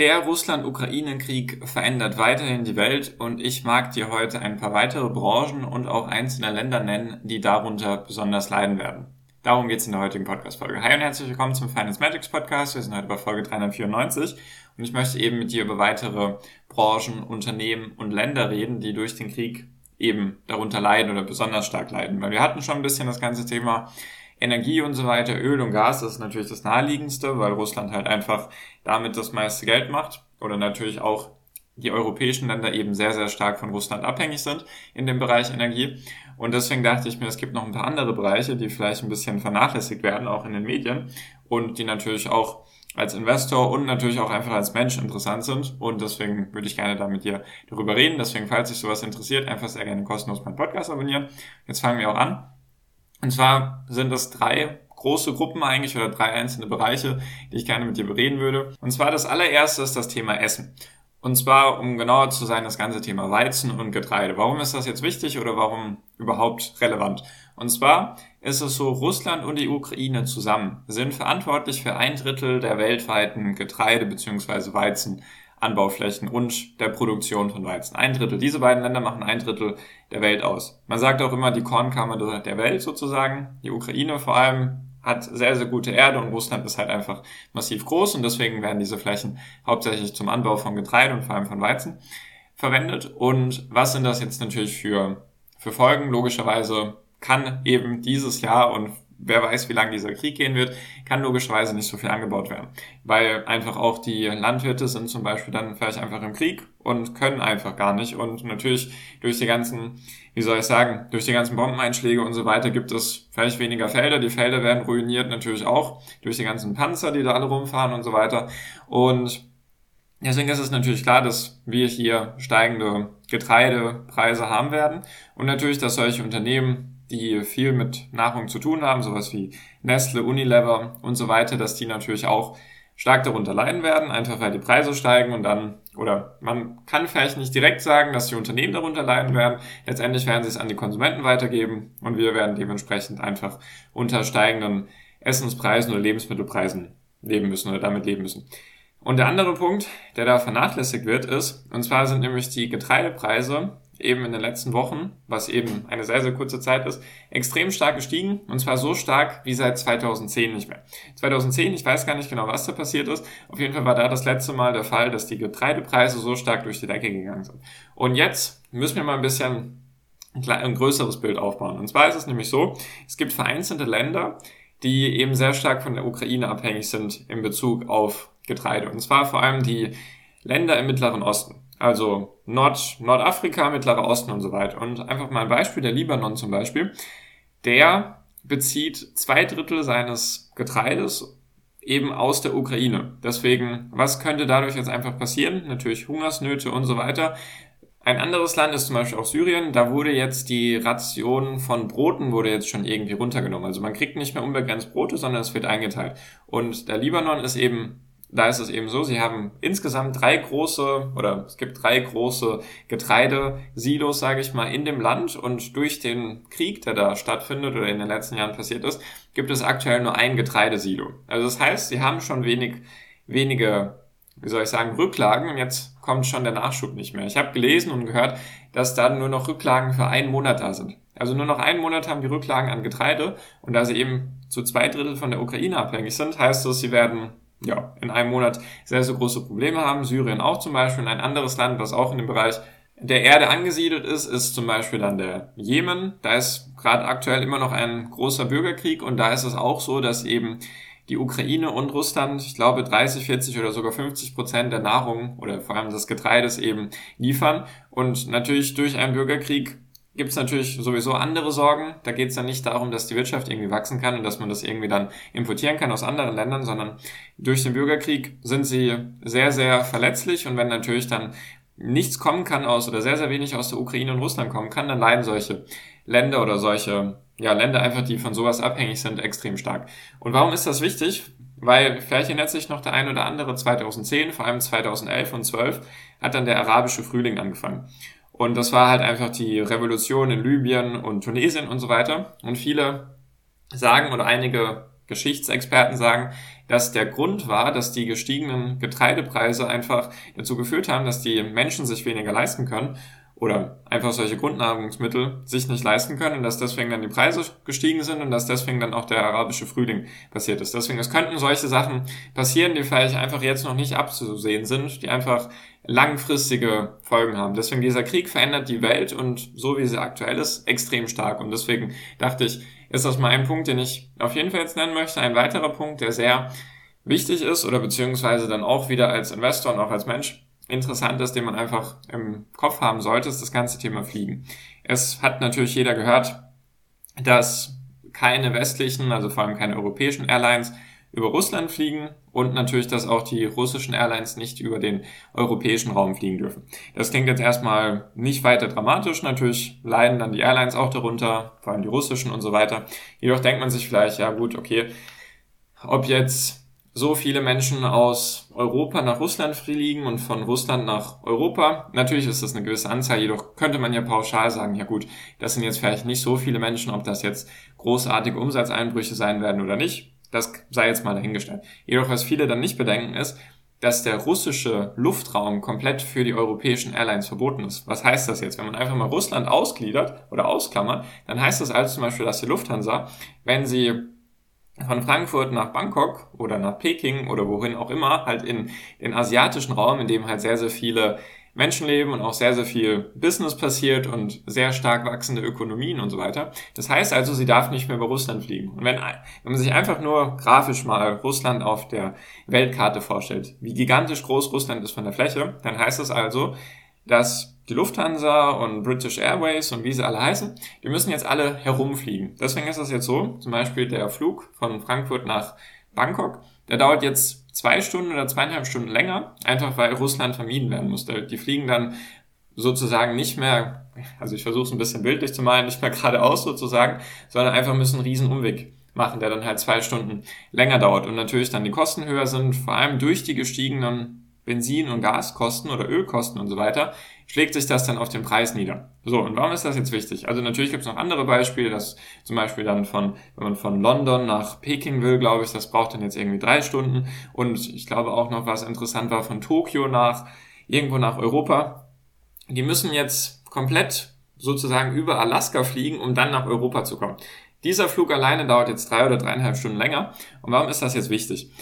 Der Russland-Ukraine-Krieg verändert weiterhin die Welt und ich mag dir heute ein paar weitere Branchen und auch einzelne Länder nennen, die darunter besonders leiden werden. Darum geht es in der heutigen Podcast-Folge. Hi und herzlich willkommen zum Finance Magics Podcast. Wir sind heute bei Folge 394 und ich möchte eben mit dir über weitere Branchen, Unternehmen und Länder reden, die durch den Krieg eben darunter leiden oder besonders stark leiden. Weil wir hatten schon ein bisschen das ganze Thema Energie und so weiter, Öl und Gas, das ist natürlich das naheliegendste, weil Russland halt einfach damit das meiste Geld macht oder natürlich auch die europäischen Länder eben sehr, sehr stark von Russland abhängig sind in dem Bereich Energie. Und deswegen dachte ich mir, es gibt noch ein paar andere Bereiche, die vielleicht ein bisschen vernachlässigt werden, auch in den Medien und die natürlich auch als Investor und natürlich auch einfach als Mensch interessant sind. Und deswegen würde ich gerne da mit dir darüber reden. Deswegen, falls dich sowas interessiert, einfach sehr gerne kostenlos meinen Podcast abonnieren. Jetzt fangen wir auch an. Und zwar sind es drei große Gruppen eigentlich oder drei einzelne Bereiche, die ich gerne mit dir bereden würde. Und zwar das allererste ist das Thema Essen. Und zwar, um genauer zu sein, das ganze Thema Weizen und Getreide. Warum ist das jetzt wichtig oder warum überhaupt relevant? Und zwar ist es so, Russland und die Ukraine zusammen sind verantwortlich für ein Drittel der weltweiten Getreide- bzw. Weizen Anbauflächen und der Produktion von Weizen. Ein Drittel. Diese beiden Länder machen ein Drittel der Welt aus. Man sagt auch immer die Kornkammer der Welt sozusagen. Die Ukraine vor allem hat sehr, sehr gute Erde und Russland ist halt einfach massiv groß und deswegen werden diese Flächen hauptsächlich zum Anbau von Getreide und vor allem von Weizen verwendet. Und was sind das jetzt natürlich für, für Folgen? Logischerweise kann eben dieses Jahr und wer weiß, wie lange dieser Krieg gehen wird, kann logischerweise nicht so viel angebaut werden. Weil einfach auch die Landwirte sind zum Beispiel dann vielleicht einfach im Krieg und können einfach gar nicht. Und natürlich durch die ganzen, wie soll ich sagen, durch die ganzen Bombeneinschläge und so weiter gibt es vielleicht weniger Felder. Die Felder werden ruiniert natürlich auch durch die ganzen Panzer, die da alle rumfahren und so weiter. Und deswegen ist es natürlich klar, dass wir hier steigende Getreidepreise haben werden. Und natürlich, dass solche Unternehmen die viel mit Nahrung zu tun haben, sowas wie Nestle, Unilever und so weiter, dass die natürlich auch stark darunter leiden werden, einfach weil die Preise steigen und dann, oder man kann vielleicht nicht direkt sagen, dass die Unternehmen darunter leiden werden. Letztendlich werden sie es an die Konsumenten weitergeben und wir werden dementsprechend einfach unter steigenden Essenspreisen oder Lebensmittelpreisen leben müssen oder damit leben müssen. Und der andere Punkt, der da vernachlässigt wird, ist, und zwar sind nämlich die Getreidepreise eben in den letzten Wochen, was eben eine sehr, sehr kurze Zeit ist, extrem stark gestiegen. Und zwar so stark wie seit 2010 nicht mehr. 2010, ich weiß gar nicht genau, was da passiert ist. Auf jeden Fall war da das letzte Mal der Fall, dass die Getreidepreise so stark durch die Decke gegangen sind. Und jetzt müssen wir mal ein bisschen ein größeres Bild aufbauen. Und zwar ist es nämlich so, es gibt vereinzelte Länder, die eben sehr stark von der Ukraine abhängig sind in Bezug auf Getreide. Und zwar vor allem die Länder im Mittleren Osten. Also Nord, Nordafrika, Mittlerer Osten und so weiter. Und einfach mal ein Beispiel, der Libanon zum Beispiel, der bezieht zwei Drittel seines Getreides eben aus der Ukraine. Deswegen, was könnte dadurch jetzt einfach passieren? Natürlich Hungersnöte und so weiter. Ein anderes Land ist zum Beispiel auch Syrien. Da wurde jetzt die Ration von Broten wurde jetzt schon irgendwie runtergenommen. Also man kriegt nicht mehr unbegrenzt Brote, sondern es wird eingeteilt. Und der Libanon ist eben da ist es eben so, sie haben insgesamt drei große oder es gibt drei große Getreidesilos, sage ich mal, in dem Land und durch den Krieg, der da stattfindet oder in den letzten Jahren passiert ist, gibt es aktuell nur ein Getreidesilo. Also das heißt, sie haben schon wenig, wenige, wie soll ich sagen, Rücklagen und jetzt kommt schon der Nachschub nicht mehr. Ich habe gelesen und gehört, dass da nur noch Rücklagen für einen Monat da sind. Also nur noch einen Monat haben die Rücklagen an Getreide und da sie eben zu zwei Drittel von der Ukraine abhängig sind, heißt es, sie werden ja, in einem Monat sehr, sehr große Probleme haben. Syrien auch zum Beispiel. Ein anderes Land, was auch in dem Bereich der Erde angesiedelt ist, ist zum Beispiel dann der Jemen. Da ist gerade aktuell immer noch ein großer Bürgerkrieg und da ist es auch so, dass eben die Ukraine und Russland, ich glaube 30, 40 oder sogar 50 Prozent der Nahrung oder vor allem des Getreides eben liefern. Und natürlich durch einen Bürgerkrieg gibt es natürlich sowieso andere Sorgen. Da geht es dann nicht darum, dass die Wirtschaft irgendwie wachsen kann und dass man das irgendwie dann importieren kann aus anderen Ländern, sondern durch den Bürgerkrieg sind sie sehr, sehr verletzlich und wenn natürlich dann nichts kommen kann aus oder sehr, sehr wenig aus der Ukraine und Russland kommen kann, dann leiden solche Länder oder solche ja, Länder einfach, die von sowas abhängig sind, extrem stark. Und warum ist das wichtig? Weil vielleicht erinnert sich noch der ein oder andere 2010, vor allem 2011 und 12 hat dann der arabische Frühling angefangen. Und das war halt einfach die Revolution in Libyen und Tunesien und so weiter. Und viele sagen oder einige Geschichtsexperten sagen, dass der Grund war, dass die gestiegenen Getreidepreise einfach dazu geführt haben, dass die Menschen sich weniger leisten können oder einfach solche Grundnahrungsmittel sich nicht leisten können und dass deswegen dann die Preise gestiegen sind und dass deswegen dann auch der arabische Frühling passiert ist. Deswegen, es könnten solche Sachen passieren, die vielleicht einfach jetzt noch nicht abzusehen sind, die einfach langfristige Folgen haben. Deswegen dieser Krieg verändert die Welt und so wie sie aktuell ist, extrem stark. Und deswegen dachte ich, ist das mal ein Punkt, den ich auf jeden Fall jetzt nennen möchte. Ein weiterer Punkt, der sehr wichtig ist oder beziehungsweise dann auch wieder als Investor und auch als Mensch interessant ist, den man einfach im Kopf haben sollte, ist das ganze Thema Fliegen. Es hat natürlich jeder gehört, dass keine westlichen, also vor allem keine europäischen Airlines über Russland fliegen und natürlich, dass auch die russischen Airlines nicht über den europäischen Raum fliegen dürfen. Das klingt jetzt erstmal nicht weiter dramatisch. Natürlich leiden dann die Airlines auch darunter, vor allem die russischen und so weiter. Jedoch denkt man sich vielleicht, ja gut, okay, ob jetzt so viele Menschen aus Europa nach Russland fliegen und von Russland nach Europa. Natürlich ist das eine gewisse Anzahl, jedoch könnte man ja pauschal sagen, ja gut, das sind jetzt vielleicht nicht so viele Menschen, ob das jetzt großartige Umsatzeinbrüche sein werden oder nicht. Das sei jetzt mal dahingestellt. Jedoch, was viele dann nicht bedenken, ist, dass der russische Luftraum komplett für die europäischen Airlines verboten ist. Was heißt das jetzt? Wenn man einfach mal Russland ausgliedert oder ausklammert, dann heißt das also zum Beispiel, dass die Lufthansa, wenn sie von Frankfurt nach Bangkok oder nach Peking oder wohin auch immer, halt in den asiatischen Raum, in dem halt sehr, sehr viele Menschen leben und auch sehr, sehr viel Business passiert und sehr stark wachsende Ökonomien und so weiter. Das heißt also, sie darf nicht mehr über Russland fliegen. Und wenn, wenn man sich einfach nur grafisch mal Russland auf der Weltkarte vorstellt, wie gigantisch groß Russland ist von der Fläche, dann heißt das also, dass die Lufthansa und British Airways und wie sie alle heißen, die müssen jetzt alle herumfliegen. Deswegen ist das jetzt so, zum Beispiel der Flug von Frankfurt nach Bangkok, der dauert jetzt zwei Stunden oder zweieinhalb Stunden länger, einfach weil Russland vermieden werden musste. Die fliegen dann sozusagen nicht mehr, also ich versuche es ein bisschen bildlich zu malen, nicht mehr geradeaus sozusagen, sondern einfach müssen einen riesen Umweg machen, der dann halt zwei Stunden länger dauert und natürlich dann die Kosten höher sind, vor allem durch die gestiegenen Benzin- und Gaskosten oder Ölkosten und so weiter, schlägt sich das dann auf den Preis nieder. So, und warum ist das jetzt wichtig? Also natürlich gibt es noch andere Beispiele, dass zum Beispiel dann von, wenn man von London nach Peking will, glaube ich, das braucht dann jetzt irgendwie drei Stunden. Und ich glaube auch noch, was interessant war, von Tokio nach irgendwo nach Europa. Die müssen jetzt komplett sozusagen über Alaska fliegen, um dann nach Europa zu kommen. Dieser Flug alleine dauert jetzt drei oder dreieinhalb Stunden länger. Und warum ist das jetzt wichtig?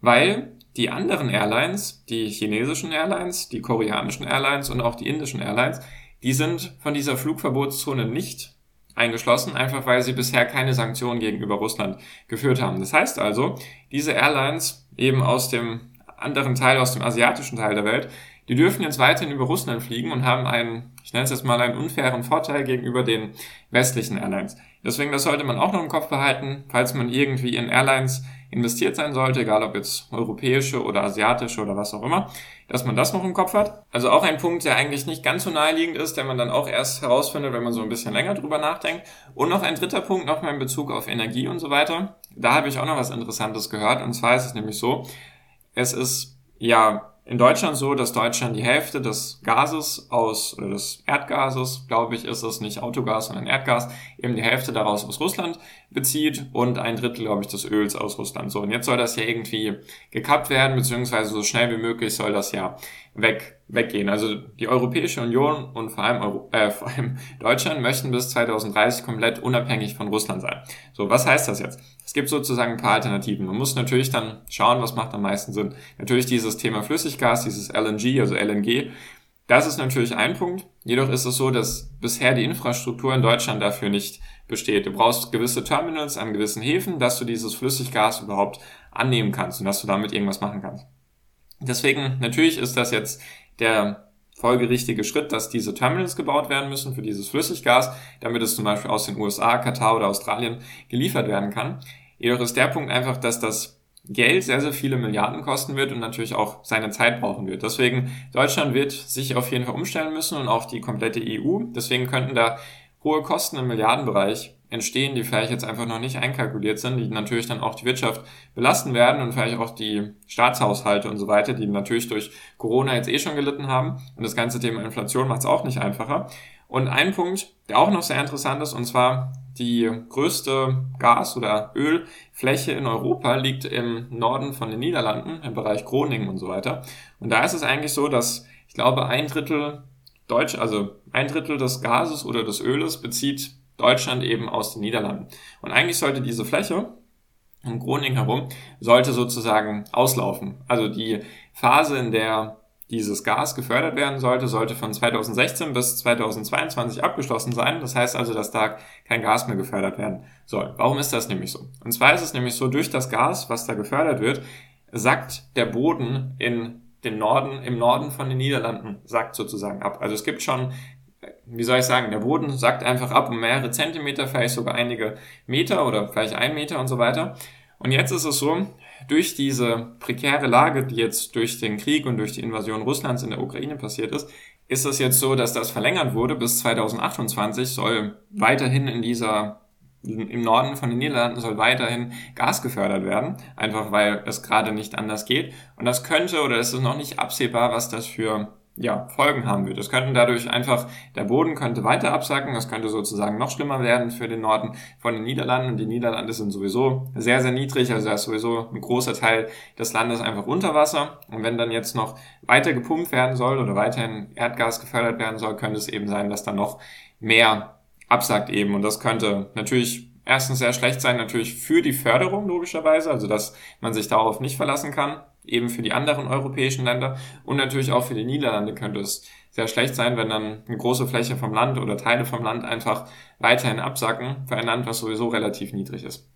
Weil die anderen Airlines, die chinesischen Airlines, die koreanischen Airlines und auch die indischen Airlines, die sind von dieser Flugverbotszone nicht eingeschlossen, einfach weil sie bisher keine Sanktionen gegenüber Russland geführt haben. Das heißt also, diese Airlines eben aus dem anderen Teil, aus dem asiatischen Teil der Welt, die dürfen jetzt weiterhin über Russland fliegen und haben einen, ich nenne es jetzt mal einen unfairen Vorteil gegenüber den westlichen Airlines. Deswegen, das sollte man auch noch im Kopf behalten, falls man irgendwie in Airlines investiert sein sollte, egal ob jetzt europäische oder asiatische oder was auch immer, dass man das noch im Kopf hat. Also auch ein Punkt, der eigentlich nicht ganz so naheliegend ist, der man dann auch erst herausfindet, wenn man so ein bisschen länger drüber nachdenkt. Und noch ein dritter Punkt nochmal in Bezug auf Energie und so weiter. Da habe ich auch noch was Interessantes gehört. Und zwar ist es nämlich so, es ist ja in Deutschland so, dass Deutschland die Hälfte des Gases aus, oder des Erdgases, glaube ich, ist es nicht Autogas, sondern Erdgas, eben die Hälfte daraus aus Russland bezieht und ein Drittel, glaube ich, des Öls aus Russland. So, und jetzt soll das ja irgendwie gekappt werden, beziehungsweise so schnell wie möglich soll das ja weg, weggehen. Also die Europäische Union und vor allem, Euro, äh, vor allem Deutschland möchten bis 2030 komplett unabhängig von Russland sein. So, was heißt das jetzt? Es gibt sozusagen ein paar Alternativen. Man muss natürlich dann schauen, was macht am meisten Sinn. Natürlich dieses Thema Flüssiggas, dieses LNG, also LNG, das ist natürlich ein Punkt. Jedoch ist es so, dass bisher die Infrastruktur in Deutschland dafür nicht besteht. Du brauchst gewisse Terminals an gewissen Häfen, dass du dieses Flüssiggas überhaupt annehmen kannst und dass du damit irgendwas machen kannst. Deswegen, natürlich ist das jetzt der folgerichtige Schritt, dass diese Terminals gebaut werden müssen für dieses Flüssiggas, damit es zum Beispiel aus den USA, Katar oder Australien geliefert werden kann. Jedoch ist der Punkt einfach, dass das Geld sehr, sehr viele Milliarden kosten wird und natürlich auch seine Zeit brauchen wird. Deswegen, Deutschland wird sich auf jeden Fall umstellen müssen und auch die komplette EU. Deswegen könnten da hohe Kosten im Milliardenbereich entstehen, die vielleicht jetzt einfach noch nicht einkalkuliert sind, die natürlich dann auch die Wirtschaft belasten werden und vielleicht auch die Staatshaushalte und so weiter, die natürlich durch Corona jetzt eh schon gelitten haben. Und das ganze Thema Inflation macht es auch nicht einfacher. Und ein Punkt, der auch noch sehr interessant ist, und zwar die größte Gas- oder Ölfläche in Europa liegt im Norden von den Niederlanden, im Bereich Groningen und so weiter. Und da ist es eigentlich so, dass ich glaube, ein Drittel Deutsch, also ein Drittel des Gases oder des Öles bezieht Deutschland eben aus den Niederlanden. Und eigentlich sollte diese Fläche um Groningen herum sollte sozusagen auslaufen. Also die Phase, in der dieses Gas gefördert werden sollte, sollte von 2016 bis 2022 abgeschlossen sein. Das heißt also, dass da kein Gas mehr gefördert werden soll. Warum ist das nämlich so? Und zwar ist es nämlich so, durch das Gas, was da gefördert wird, sackt der Boden in den Norden, im Norden von den Niederlanden, sackt sozusagen ab. Also es gibt schon wie soll ich sagen, der Boden sackt einfach ab um mehrere Zentimeter, vielleicht sogar einige Meter oder vielleicht ein Meter und so weiter. Und jetzt ist es so, durch diese prekäre Lage, die jetzt durch den Krieg und durch die Invasion Russlands in der Ukraine passiert ist, ist es jetzt so, dass das verlängert wurde bis 2028, soll weiterhin in dieser im Norden von den Niederlanden soll weiterhin Gas gefördert werden, einfach weil es gerade nicht anders geht. Und das könnte oder es ist noch nicht absehbar, was das für ja, Folgen haben wird. Es könnten dadurch einfach, der Boden könnte weiter absacken, es könnte sozusagen noch schlimmer werden für den Norden von den Niederlanden. Und die Niederlande sind sowieso sehr, sehr niedrig, also da ist sowieso ein großer Teil des Landes einfach unter Wasser. Und wenn dann jetzt noch weiter gepumpt werden soll oder weiterhin Erdgas gefördert werden soll, könnte es eben sein, dass dann noch mehr absackt eben. Und das könnte natürlich erstens sehr schlecht sein, natürlich für die Förderung logischerweise, also dass man sich darauf nicht verlassen kann eben für die anderen europäischen Länder und natürlich auch für die Niederlande könnte es sehr schlecht sein, wenn dann eine große Fläche vom Land oder Teile vom Land einfach weiterhin absacken für ein Land, was sowieso relativ niedrig ist.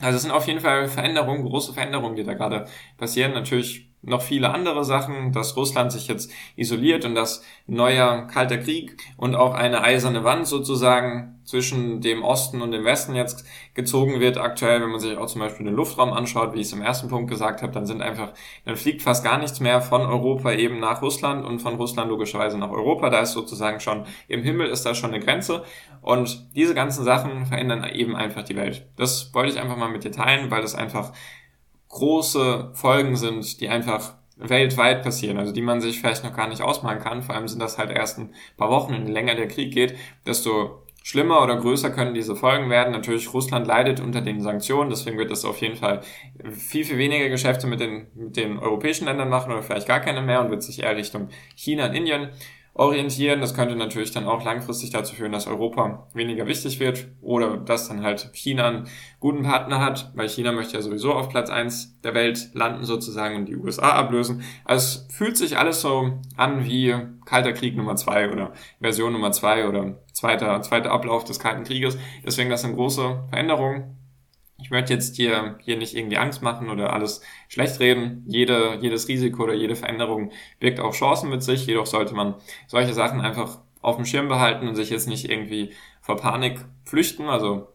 Also es sind auf jeden Fall Veränderungen, große Veränderungen, die da gerade passieren. Natürlich noch viele andere Sachen, dass Russland sich jetzt isoliert und dass neuer kalter Krieg und auch eine eiserne Wand sozusagen zwischen dem Osten und dem Westen jetzt gezogen wird aktuell, wenn man sich auch zum Beispiel den Luftraum anschaut, wie ich es im ersten Punkt gesagt habe, dann sind einfach, dann fliegt fast gar nichts mehr von Europa eben nach Russland und von Russland logischerweise nach Europa. Da ist sozusagen schon im Himmel ist da schon eine Grenze und diese ganzen Sachen verändern eben einfach die Welt. Das wollte ich einfach mal mit dir teilen, weil das einfach große Folgen sind, die einfach weltweit passieren, also die man sich vielleicht noch gar nicht ausmalen kann. Vor allem sind das halt erst ein paar Wochen und je länger der Krieg geht, desto schlimmer oder größer können diese Folgen werden. Natürlich, Russland leidet unter den Sanktionen, deswegen wird es auf jeden Fall viel, viel weniger Geschäfte mit den, mit den europäischen Ländern machen oder vielleicht gar keine mehr und wird sich eher Richtung China und Indien orientieren. Das könnte natürlich dann auch langfristig dazu führen, dass Europa weniger wichtig wird oder dass dann halt China einen guten Partner hat, weil China möchte ja sowieso auf Platz eins der Welt landen sozusagen und die USA ablösen. Also es fühlt sich alles so an wie Kalter Krieg Nummer zwei oder Version Nummer zwei oder zweiter, zweiter Ablauf des Kalten Krieges. Deswegen das sind große Veränderungen ich möchte jetzt hier, hier nicht irgendwie Angst machen oder alles schlecht reden. Jede, jedes Risiko oder jede Veränderung birgt auch Chancen mit sich. Jedoch sollte man solche Sachen einfach auf dem Schirm behalten und sich jetzt nicht irgendwie vor Panik flüchten. Also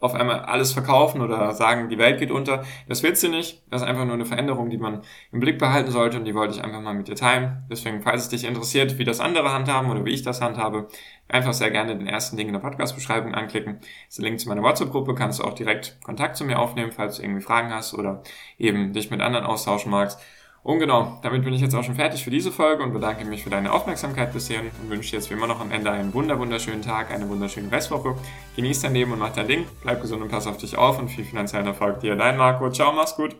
auf einmal alles verkaufen oder sagen, die Welt geht unter. Das wird sie nicht. Das ist einfach nur eine Veränderung, die man im Blick behalten sollte und die wollte ich einfach mal mit dir teilen. Deswegen, falls es dich interessiert, wie das andere handhaben oder wie ich das handhabe, einfach sehr gerne den ersten Link in der Podcast-Beschreibung anklicken. Das ist der Link zu meiner WhatsApp-Gruppe. Kannst du auch direkt Kontakt zu mir aufnehmen, falls du irgendwie Fragen hast oder eben dich mit anderen austauschen magst. Und genau, damit bin ich jetzt auch schon fertig für diese Folge und bedanke mich für deine Aufmerksamkeit bis hierhin und wünsche dir jetzt wie immer noch am Ende einen wunder wunderschönen Tag, eine wunderschöne Restwoche. Genieß dein Leben und mach dein Ding, bleib gesund und pass auf dich auf und viel finanziellen Erfolg dir. Dein Marco, ciao, mach's gut.